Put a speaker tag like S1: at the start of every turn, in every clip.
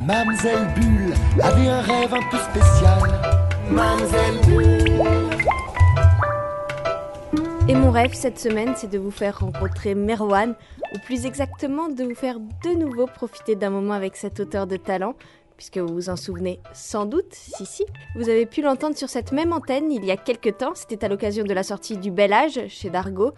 S1: Mamselle Bulle avait un rêve un peu spécial. Mamselle Bulle.
S2: Et mon rêve cette semaine, c'est de vous faire rencontrer Merwan, ou plus exactement de vous faire de nouveau profiter d'un moment avec cet auteur de talent, puisque vous vous en souvenez sans doute, si si. Vous avez pu l'entendre sur cette même antenne il y a quelques temps, c'était à l'occasion de la sortie du Bel Âge chez Dargo,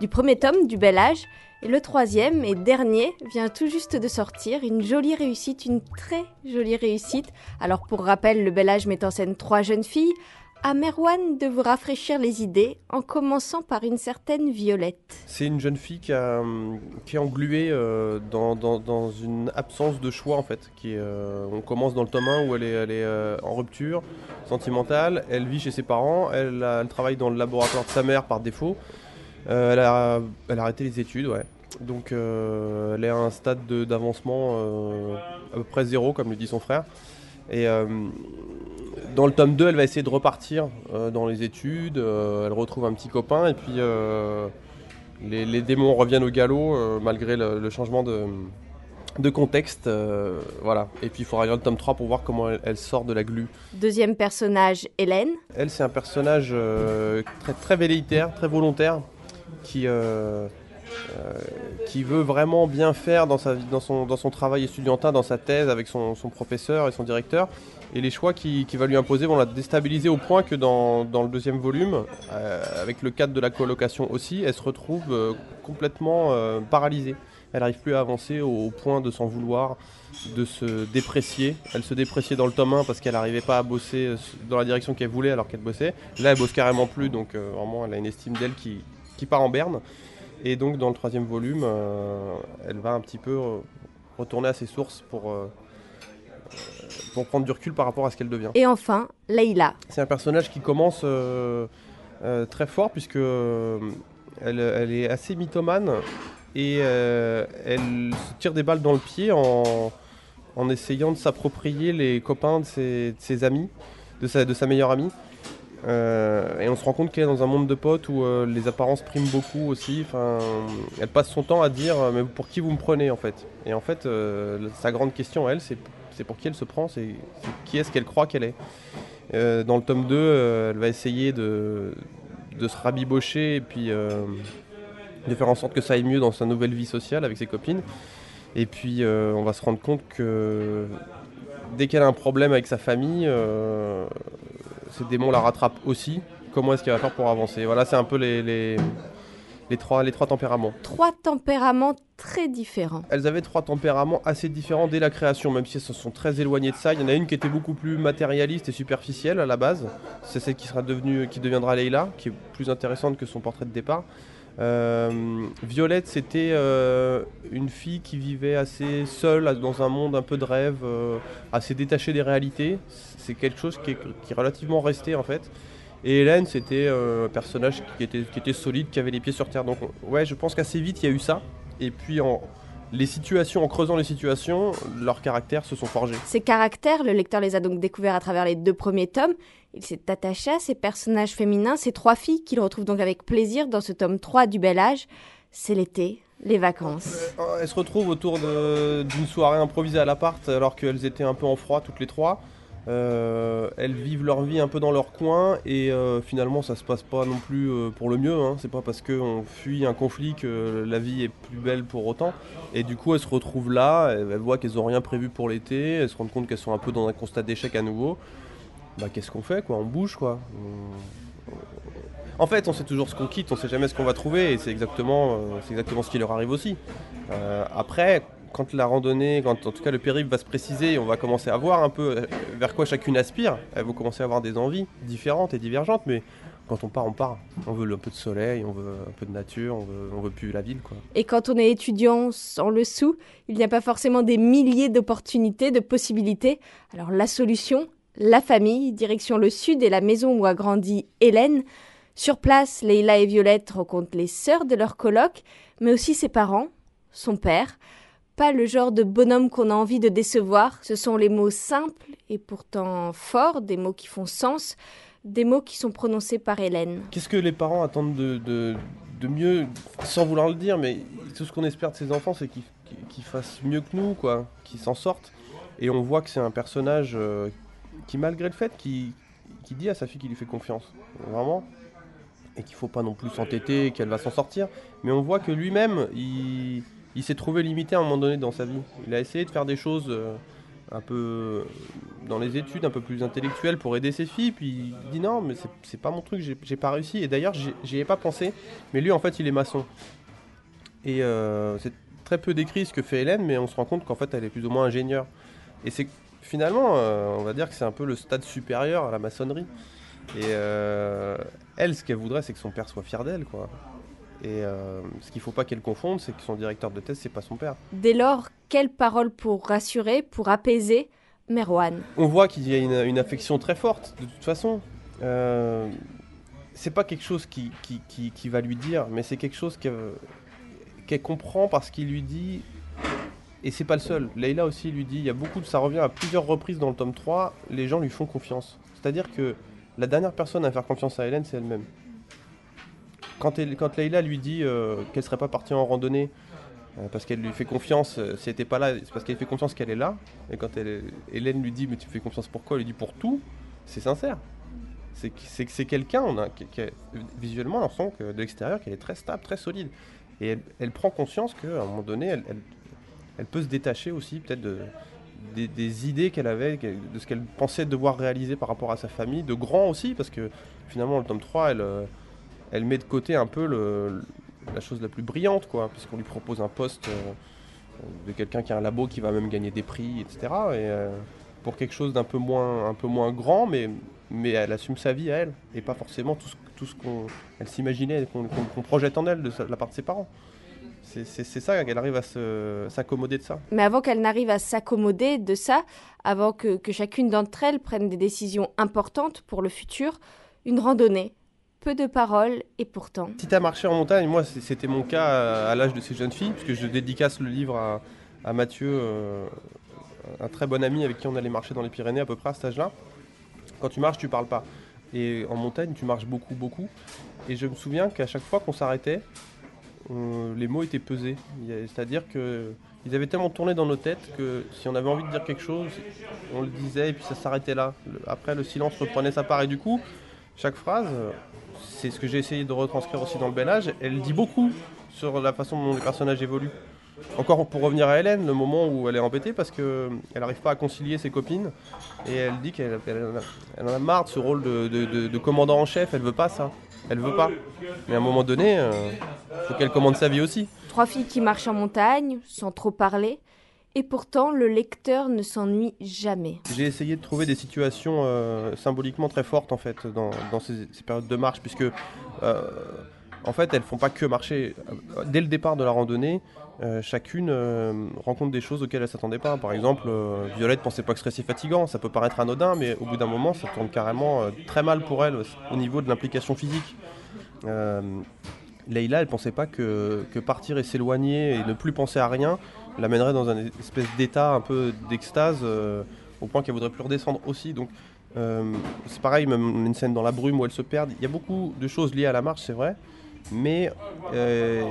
S2: du premier tome du Bel Âge, le troisième et dernier vient tout juste de sortir, une jolie réussite, une très jolie réussite. Alors pour rappel, le Bel Âge met en scène trois jeunes filles, à Merwan de vous rafraîchir les idées en commençant par une certaine Violette.
S3: C'est une jeune fille qui, qui est engluée euh, dans, une absence de choix en fait. Qui, euh, on commence dans le tome 1 où elle est, euh, en rupture sentimentale, elle vit chez ses parents, elle, travaille dans le laboratoire de sa mère par défaut. Euh, elle, a, elle a arrêté les études, ouais. Donc euh, elle est à un stade de- d'avancement euh, à peu près zéro, comme le dit son frère. Et euh, dans le tome 2, elle va essayer de repartir dans les études. elle retrouve un petit copain et puis les, les démons reviennent au galop malgré le, le changement de, de contexte. euh, voilà. Et puis il faudra lire le tome 3 pour voir comment elle, elle sort de la glu.
S2: Deuxième personnage, Hélène.
S3: Elle, c'est un personnage euh, très, très velléitaire, très volontaire, qui, euh, qui veut vraiment bien faire dans, son, travail étudiantin, dans sa thèse avec son, professeur et son directeur. Et les choix qu'il qui va lui imposer vont la déstabiliser au point que dans, le deuxième volume, euh, avec le cadre de la colocation aussi, elle se retrouve euh, complètement euh, paralysée. Elle n'arrive plus à avancer au, point de s'en vouloir, de se déprécier. Elle se dépréciait dans le tome 1 parce qu'elle n'arrivait pas à bosser euh, dans la direction qu'elle voulait alors qu'elle bossait. Là, elle bosse carrément plus, donc euh, vraiment, elle a une estime d'elle qui part en berne. Et donc, dans le troisième volume, euh, elle va un petit peu euh, retourner à ses sources pour, euh, pour prendre du recul par rapport à ce qu'elle devient.
S2: Et enfin, Leïla.
S3: C'est un personnage qui commence très fort puisque elle, elle est assez mythomane et euh, elle se tire des balles dans le pied en, en essayant de s'approprier les copains de ses, de ses amis, de sa, de sa meilleure amie. Euh, et on se rend compte qu'elle est dans un monde de potes où euh, les apparences priment beaucoup aussi. Elle passe son temps à dire euh, mais pour qui vous me prenez en fait? Et en fait, sa grande question elle, c'est c'est pour qui elle se prend, c'est qui est-ce qu'elle croit qu'elle est? Dans le tome 2, euh, elle va essayer de, de se rabibocher et puis de faire en sorte que ça aille mieux dans sa nouvelle vie sociale avec ses copines. Et puis on va se rendre compte que dès qu'elle a un problème avec sa famille, ces démons la rattrapent aussi. Comment est-ce qu'elle va faire pour avancer? Voilà, c'est un peu les, les, les trois, les trois tempéraments.
S2: Trois tempéraments très différents.
S3: Elles avaient trois tempéraments assez différents dès la création, même si elles se sont très éloignées de ça. Il y en a une qui était beaucoup plus matérialiste et superficielle à la base. C'est celle qui, sera devenue, qui deviendra Leila, qui est plus intéressante que son portrait de départ. Euh, Violette, c'était euh, une fille qui vivait assez seule dans un monde un peu de rêve, euh, assez détachée des réalités. C'est quelque chose qui est, relativement resté en fait. Et Hélène, c'était un personnage qui était, qui était solide, qui avait les pieds sur terre. Donc ouais, je pense qu'assez vite, il y a eu ça. Et puis en, les situations, en creusant les situations, leurs caractères se sont forgés.
S2: Ces caractères, le lecteur les a donc découverts à travers les deux premiers tomes. Il s'est attaché à ces personnages féminins, ces trois filles qu'il retrouve donc avec plaisir dans ce tome 3 du Bel Âge. C'est l'été, les vacances.
S3: Euh, Elles se retrouvent autour d'une soirée improvisée à l'appart alors qu'elles étaient un peu en froid toutes les trois. Euh, elles vivent leur vie un peu dans leur coin et euh, finalement ça se passe pas non plus euh, pour le mieux. Hein. C'est pas parce qu'on fuit un conflit que la vie est plus belle pour autant. Et du coup elles se retrouvent là, elles, elles voient qu'elles ont rien prévu pour l'été, elles se rendent compte qu'elles sont un peu dans un constat d'échec à nouveau. Bah qu'est-ce qu'on fait quoi? On bouge quoi. En fait, on sait toujours ce qu'on quitte, on sait jamais ce qu'on va trouver, et c'est exactement, euh, c'est exactement ce qui leur arrive aussi. Euh, après, quand la randonnée, quand en tout cas le périple va se préciser, on va commencer à voir un peu euh, vers quoi chacune aspire. Elles vont commencer à avoir des envies différentes et divergentes, mais quand on part, on part. On veut un peu de soleil, on veut un peu de nature, on veut, on veut plus la ville, quoi.
S2: Et quand on est étudiant sans le sou, il n'y a pas forcément des milliers d'opportunités, de possibilités. Alors la solution, la famille, direction le sud et la maison où a grandi Hélène. Sur place, Leïla et Violette rencontrent les sœurs de leur coloc, mais aussi ses parents, son père. Pas le genre de bonhomme qu'on a envie de décevoir, ce sont les mots simples et pourtant forts, des mots qui font sens, des mots qui sont prononcés par Hélène.
S3: Qu'est-ce que les parents attendent de, mieux, sans vouloir le dire, mais tout ce qu'on espère de ces enfants, c'est qu'ils fassent mieux que nous, quoi, qu'ils s'en sortent. Et on voit que c'est un personnage euh, qui, malgré le fait, qui, qui dit à sa fille qu'il lui fait confiance, vraiment, et qu'il faut pas non plus s'entêter, qu'elle va s'en sortir. Mais on voit que lui-même, il, s'est trouvé limité à un moment donné dans sa vie. Il a essayé de faire des choses euh, un peu dans les études, un peu plus intellectuelles pour aider ses filles, puis il dit non, mais c'est- pas mon truc, j'ai pas réussi. Et d'ailleurs, j'y ai pas pensé, mais lui, en fait, il est maçon. Et euh, c'est très peu décrit ce que fait Hélène, mais on se rend compte qu'en fait, elle est plus ou moins ingénieure. Et c'est finalement, euh, on va dire que c'est un peu le stade supérieur à la maçonnerie. Et euh, elle, ce qu'elle voudrait, c'est que son père soit fier d'elle, quoi. Et euh, ce qu'il faut pas qu'elle confonde, c'est que son directeur de thèse, c'est pas son père.
S2: Dès lors, quelle parole pour rassurer, pour apaiser Merwan?
S3: On voit qu'il y a une, une affection très forte, de toute façon. Euh, c'est pas quelque chose qui, qui, qui- qui va lui dire, mais c'est quelque chose que- qu'elle comprend parce qu'il lui dit. Et c'est pas le seul. Leïla aussi lui dit, il y a beaucoup de. Ça revient à plusieurs reprises dans le tome 3, les gens lui font confiance. C'est-à-dire que la dernière personne à faire confiance à Hélène, c'est elle-même. Quand, elle, quand Leïla lui dit euh, qu'elle serait pas partie en randonnée euh, parce qu'elle lui fait confiance, euh, si elle n'était pas là, c'est parce qu'elle fait confiance qu'elle est là. Et quand Hélène lui dit mais tu fais confiance pourquoi Elle lui dit pour tout. C'est sincère. C'est que c'est, que c'est quelqu'un, on a, visuellement, de l'extérieur qu'elle est très stable, très solide. Et elle, prend conscience qu'à un moment donné, elle, elle peut se détacher aussi peut-être de, des, idées qu'elle avait, de ce qu'elle pensait devoir réaliser par rapport à sa famille, de grand aussi, parce que finalement, le tome 3, elle, euh, elle met de côté un peu la chose la plus brillante, quoi, puisqu'on lui propose un poste euh, de quelqu'un qui a un labo qui va même gagner des prix, etc. Et euh, pour quelque chose d'un peu moins, grand, mais, elle assume sa vie à elle, et pas forcément tout ce, tout qu'on s'imaginait, qu'on qu'on- qu'on projette en elle de la part de ses parents. C'est ça qu'elle arrive à s'accommoder de ça.
S2: Mais avant qu'elle n'arrive à s'accommoder de ça, avant que, que chacune d'entre elles prenne des décisions importantes pour le futur, une randonnée, peu de paroles et pourtant.
S3: Si tu as marché en montagne, moi c'était mon cas à, à l'âge de ces jeunes filles, puisque je dédicace le livre à, à Mathieu, euh, un très bon ami avec qui on allait marcher dans les Pyrénées à peu près à cet âge-là. Quand tu marches, tu parles pas. Et en montagne, tu marches beaucoup, beaucoup. Et je me souviens qu'à chaque fois qu'on s'arrêtait, euh, les mots étaient pesés. C'est-à-dire que ils avaient tellement tourné dans nos têtes que si on avait envie de dire quelque chose, on le disait et puis ça s'arrêtait là. Après, le silence reprenait sa part. Et du coup, chaque phrase, c'est ce que j'ai essayé de retranscrire aussi dans le bel âge, elle dit beaucoup sur la façon dont les personnages évoluent. Encore pour revenir à Hélène, le moment où elle est embêtée parce qu'elle n'arrive pas à concilier ses copines et elle dit qu'elle elle en a- marre de ce rôle de- de commandant en chef, elle veut pas ça. Elle veut pas. Mais à un moment donné, il faut qu'elle commande sa vie aussi.
S2: Trois filles qui marchent en montagne, sans trop parler, et pourtant le lecteur ne s'ennuie jamais.
S3: J'ai essayé de trouver des situations euh, symboliquement très fortes en fait dans, dans ces, ces périodes de marche puisque euh, en fait elles font pas que marcher. Euh, Dès le départ de la randonnée, euh, chacune euh, rencontre des choses auxquelles elle s'attendait pas. Par exemple, euh, Violette pensait pas que ce serait si fatigant. Ça peut paraître anodin, mais au bout d'un moment, ça tourne carrément euh, très mal pour elle au niveau de l'implication physique. Leïla, elle pensait pas que, que partir et s'éloigner et ne plus penser à rien l'amènerait dans un espèce d'état un peu d'extase au point qu'elle voudrait plus redescendre aussi. Donc c'est pareil, même une scène dans la brume où elle se perd. Il y a beaucoup de choses liées à la marche, c'est vrai, mais euh,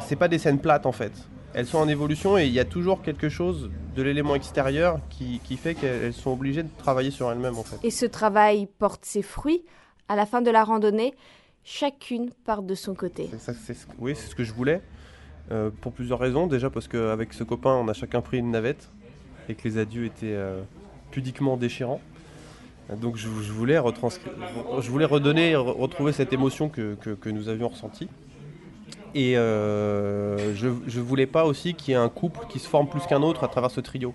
S3: c'est pas des scènes plates en fait. Elles sont en évolution et il y a toujours quelque chose de l'élément extérieur qui, qui fait qu'elles sont obligées de travailler sur elles-mêmes en fait.
S2: Et ce travail porte ses fruits. À la fin de la randonnée, chacune part de son côté.
S3: Ça, oui, c'est ce que je voulais. euh, pour plusieurs raisons. Déjà parce qu'avec ce copain, on a chacun pris une navette et que les adieux étaient euh, pudiquement déchirants. Donc je, voulais retranscrire, je voulais redonner, re- retrouver cette émotion que, nous avions ressentie. Et euh, je, je voulais pas aussi qu'il y ait un couple qui se forme plus qu'un autre à travers ce trio.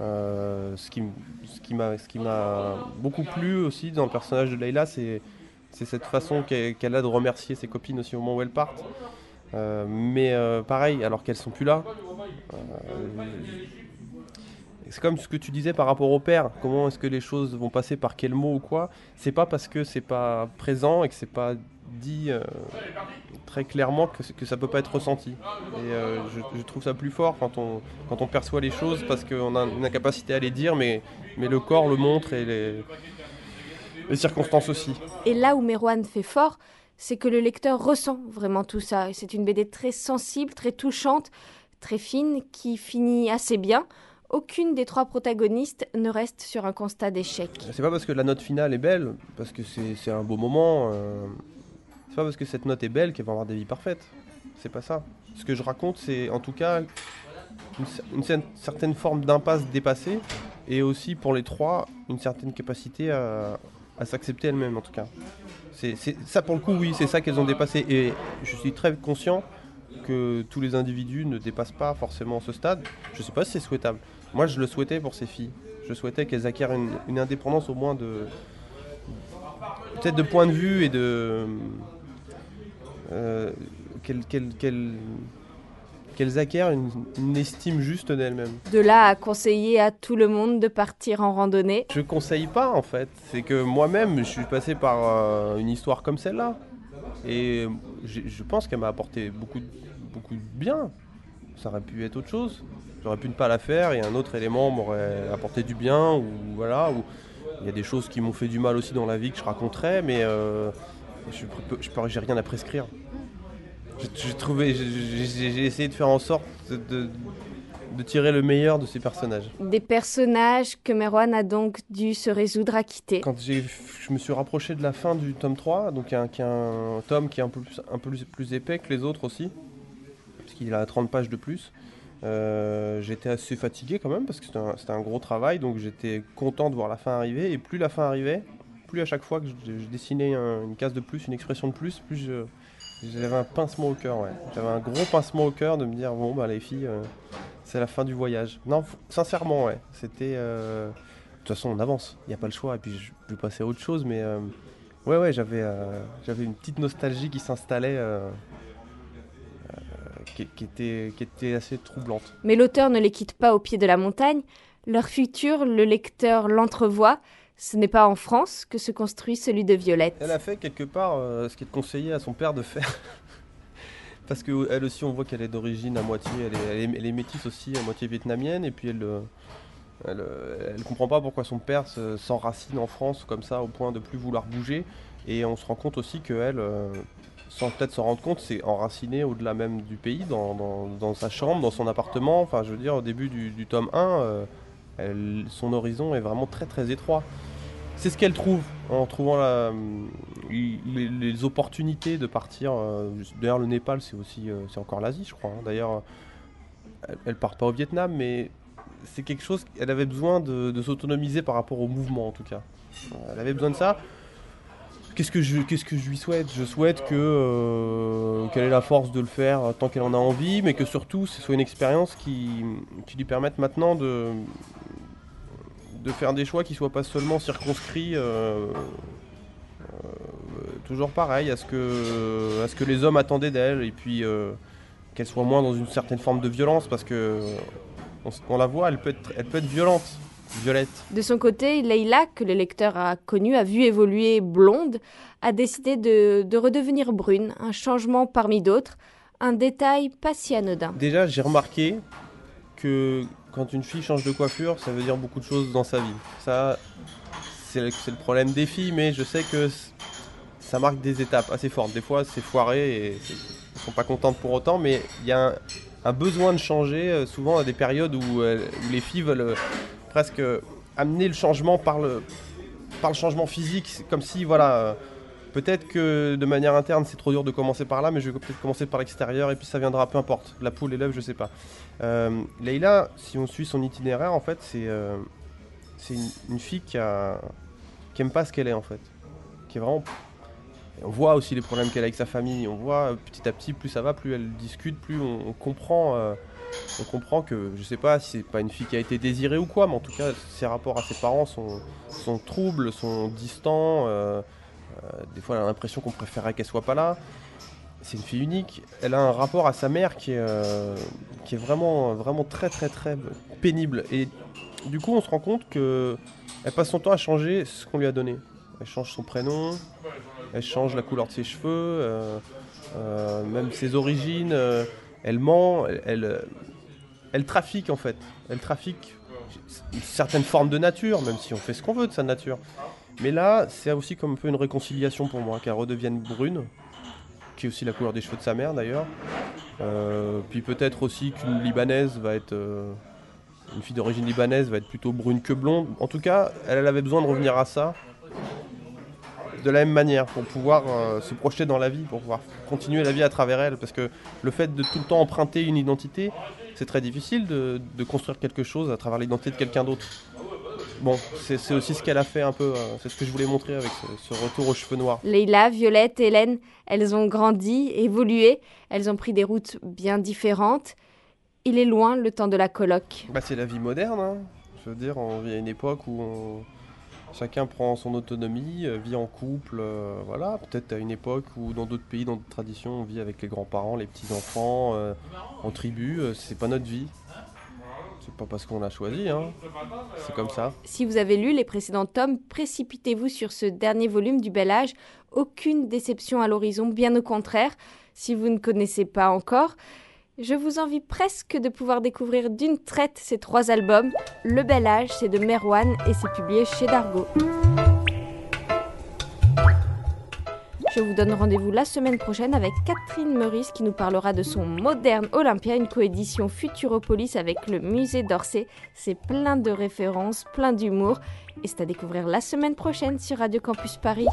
S3: Euh, ce qui, m'a, beaucoup plu aussi dans le personnage de Leïla, c'est, cette façon qu'elle, a de remercier ses copines aussi au moment où elles partent. Euh, mais pareil, alors qu'elles sont plus là. C'est comme ce que tu disais par rapport au père. Comment est-ce que les choses vont passer par quel mot ou quoi C'est pas parce que c'est pas présent et que c'est pas dit euh, très clairement que, que ça peut pas être ressenti. Et euh, je, trouve ça plus fort quand on, quand on perçoit les choses parce qu'on a une incapacité à les dire, mais, mais le corps le montre et les, les circonstances aussi.
S2: Et là où Merwan fait fort, c'est que le lecteur ressent vraiment tout ça. C'est une BD très sensible, très touchante, très fine, qui finit assez bien. Aucune des trois protagonistes ne reste sur un constat d'échec.
S3: C'est pas parce que la note finale est belle, parce que c'est un beau moment. Euh, c'est pas parce que cette note est belle qu'elle va avoir des vies parfaites. C'est pas ça. Ce que je raconte, c'est en tout cas une, certaine forme d'impasse dépassée, et aussi pour les trois, une certaine capacité à, s'accepter elles-mêmes en tout cas. C'est ça pour le coup, oui, c'est ça qu'elles ont dépassé. Et je suis très conscient que tous les individus ne dépassent pas forcément ce stade. Je sais pas si c'est souhaitable. Moi, je le souhaitais pour ces filles. Je souhaitais qu'elles acquièrent une, indépendance au moins de. peut-être de point de vue et de. Euh, qu'elles acquièrent une, estime juste d'elles-mêmes.
S2: De là à conseiller à tout le monde de partir en randonnée
S3: Je conseille pas en fait. C'est que moi-même, je suis passé par euh, une histoire comme celle-là. Et je pense qu'elle m'a apporté beaucoup, beaucoup de bien. Ça aurait pu être autre chose. J'aurais pu ne pas la faire et un autre élément m'aurait apporté du bien ou voilà. Ou il y a des choses qui m'ont fait du mal aussi dans la vie que je raconterais, mais euh, je j'ai rien à prescrire. J'ai trouvé, j'ai essayé de faire en sorte de, de, tirer le meilleur de ces personnages.
S2: Des personnages que Merwan a donc dû se résoudre à quitter.
S3: Quand je me suis rapproché de la fin du tome 3, donc y a un, tome qui est un peu plus, un peu plus épais que les autres aussi, qu'il a 30 pages de plus. Euh, j'étais assez fatigué quand même parce que c'était un, gros travail, donc j'étais content de voir la fin arriver. Et plus la fin arrivait, plus à chaque fois que je, dessinais une case de plus, une expression de plus, plus j'avais un pincement au cœur. Ouais. J'avais un gros pincement au cœur de me dire bon bah les filles, euh, c'est la fin du voyage. Non, sincèrement ouais, c'était. Euh, de toute façon on avance, il n'y a pas le choix. Et puis je vais passer à autre chose, mais ouais ouais j'avais j'avais une petite nostalgie qui s'installait qui, était, qui était assez troublante.
S2: Mais l'auteur ne les quitte pas au pied de la montagne. Leur futur, le lecteur l'entrevoit. Ce n'est pas en France que se construit celui de Violette.
S3: Elle a fait quelque part euh, ce qui est conseillé à son père de faire. Parce qu'elle aussi, on voit qu'elle est d'origine à moitié, elle est, elle, est, métisse aussi, à moitié vietnamienne, et puis elle, euh, elle, euh, elle comprend pas pourquoi son père s'enracine en France comme ça, au point de plus vouloir bouger. Et on se rend compte aussi qu'elle, sans peut-être s'en rendre compte, c'est enraciné au-delà même du pays, dans, sa chambre, dans son appartement. Enfin, je veux dire, au début du, tome 1, euh, son horizon est vraiment très très étroit. C'est ce qu'elle trouve en trouvant la, les, opportunités de partir. Euh, d'ailleurs, le Népal, c'est aussi euh, c'est encore l'Asie, je crois. Hein. D'ailleurs, elle, ne part pas au Vietnam, mais c'est quelque chose. Elle avait besoin de s'autonomiser par rapport au mouvement, en tout cas. Elle avait besoin de ça. Qu'est-ce que je, qu'est-ce que je lui souhaite? Je souhaite que euh, qu'elle ait la force de le faire tant qu'elle en a envie, mais que surtout ce soit une expérience qui, lui permette maintenant de, de faire des choix qui soient pas seulement circonscrits. Euh, euh, toujours pareil à ce que à ce que les hommes attendaient d'elle et puis qu'elle soit moins dans une certaine forme de violence parce que on, la voit elle peut être elle peut être violente Violette.
S2: De son côté, Leïla, que le lecteur a connue, a vu évoluer blonde, a décidé de, redevenir brune, un changement parmi d'autres, un détail pas si anodin.
S3: Déjà, j'ai remarqué que quand une fille change de coiffure, ça veut dire beaucoup de choses dans sa vie. Ça, c'est le, problème des filles, mais je sais que ça marque des étapes assez fortes. Des fois, c'est foiré et elles sont pas contentes pour autant, mais il y a un, besoin de changer, euh, souvent à des périodes où, euh, où les filles veulent presque amener le changement par le, par le changement physique, comme si, voilà, euh, peut-être que de manière interne c'est trop dur de commencer par là, mais je vais peut-être commencer par l'extérieur et puis ça viendra, peu importe, la poule et l'œuf, je sais pas. Euh, Leïla, si on suit son itinéraire, en fait, c'est euh, une, fille qui, a, qui aime pas ce qu'elle est, en fait, qui est vraiment on voit aussi les problèmes qu'elle a avec sa famille. On voit petit à petit, plus ça va, plus elle discute, plus on, comprend on comprend que, je sais pas si c'est pas une fille qui a été désirée ou quoi, mais en tout cas, ses rapports à ses parents sont, troubles, sont distants. Euh, euh, des fois, elle a l'impression qu'on préférait qu'elle soit pas là. C'est une fille unique. Elle a un rapport à sa mère qui est, euh, vraiment, très, pénible. Et du coup, on se rend compte que elle passe son temps à changer ce qu'on lui a donné. Elle change son prénom, elle change la couleur de ses cheveux, même ses origines elle ment, elle, elle, trafique en fait. Elle trafique une certaine forme de nature, même si on fait ce qu'on veut de sa nature. Mais là, c'est aussi comme un peu une réconciliation pour moi, qu'elle redevienne brune, qui est aussi la couleur des cheveux de sa mère d'ailleurs. Euh, puis peut-être aussi qu'une Libanaise va être, euh, une fille d'origine libanaise va être plutôt brune que blonde. En tout cas, elle, avait besoin de revenir à ça de la même manière pour pouvoir euh, se projeter dans la vie, pour pouvoir continuer la vie à travers elle. Parce que le fait de tout le temps emprunter une identité, c'est très difficile de, construire quelque chose à travers l'identité de quelqu'un d'autre. Bon, c'est aussi ce qu'elle a fait un peu, euh, c'est ce que je voulais montrer avec ce, ce, retour aux cheveux noirs.
S2: Leïla, Violette, Hélène, elles ont grandi, évolué, elles ont pris des routes bien différentes. Il est loin le temps de la colloque.
S3: Bah, c'est la vie moderne. Hein. Je veux dire, on vit à une époque où chacun prend son autonomie, euh, vit en couple. Euh, voilà, peut-être à une époque où dans d'autres pays, dans d'autres traditions, on vit avec les grands-parents, les petits-enfants, euh, en tribu. c'est pas notre vie. C'est pas parce qu'on l'a choisi, hein. c'est comme ça.
S2: Si vous avez lu les précédents tomes, précipitez-vous sur ce dernier volume du Bel Âge. Aucune déception à l'horizon, bien au contraire. Si vous ne connaissez pas encore, je vous envie presque de pouvoir découvrir d'une traite ces trois albums. Le Bel Âge, c'est de Merwan et c'est publié chez Dargo. Je vous donne rendez-vous la semaine prochaine avec Catherine Meurice qui nous parlera de son moderne Olympia, une coédition Futuropolis avec le musée d'Orsay. C'est plein de références, plein d'humour et c'est à découvrir la semaine prochaine sur Radio Campus Paris.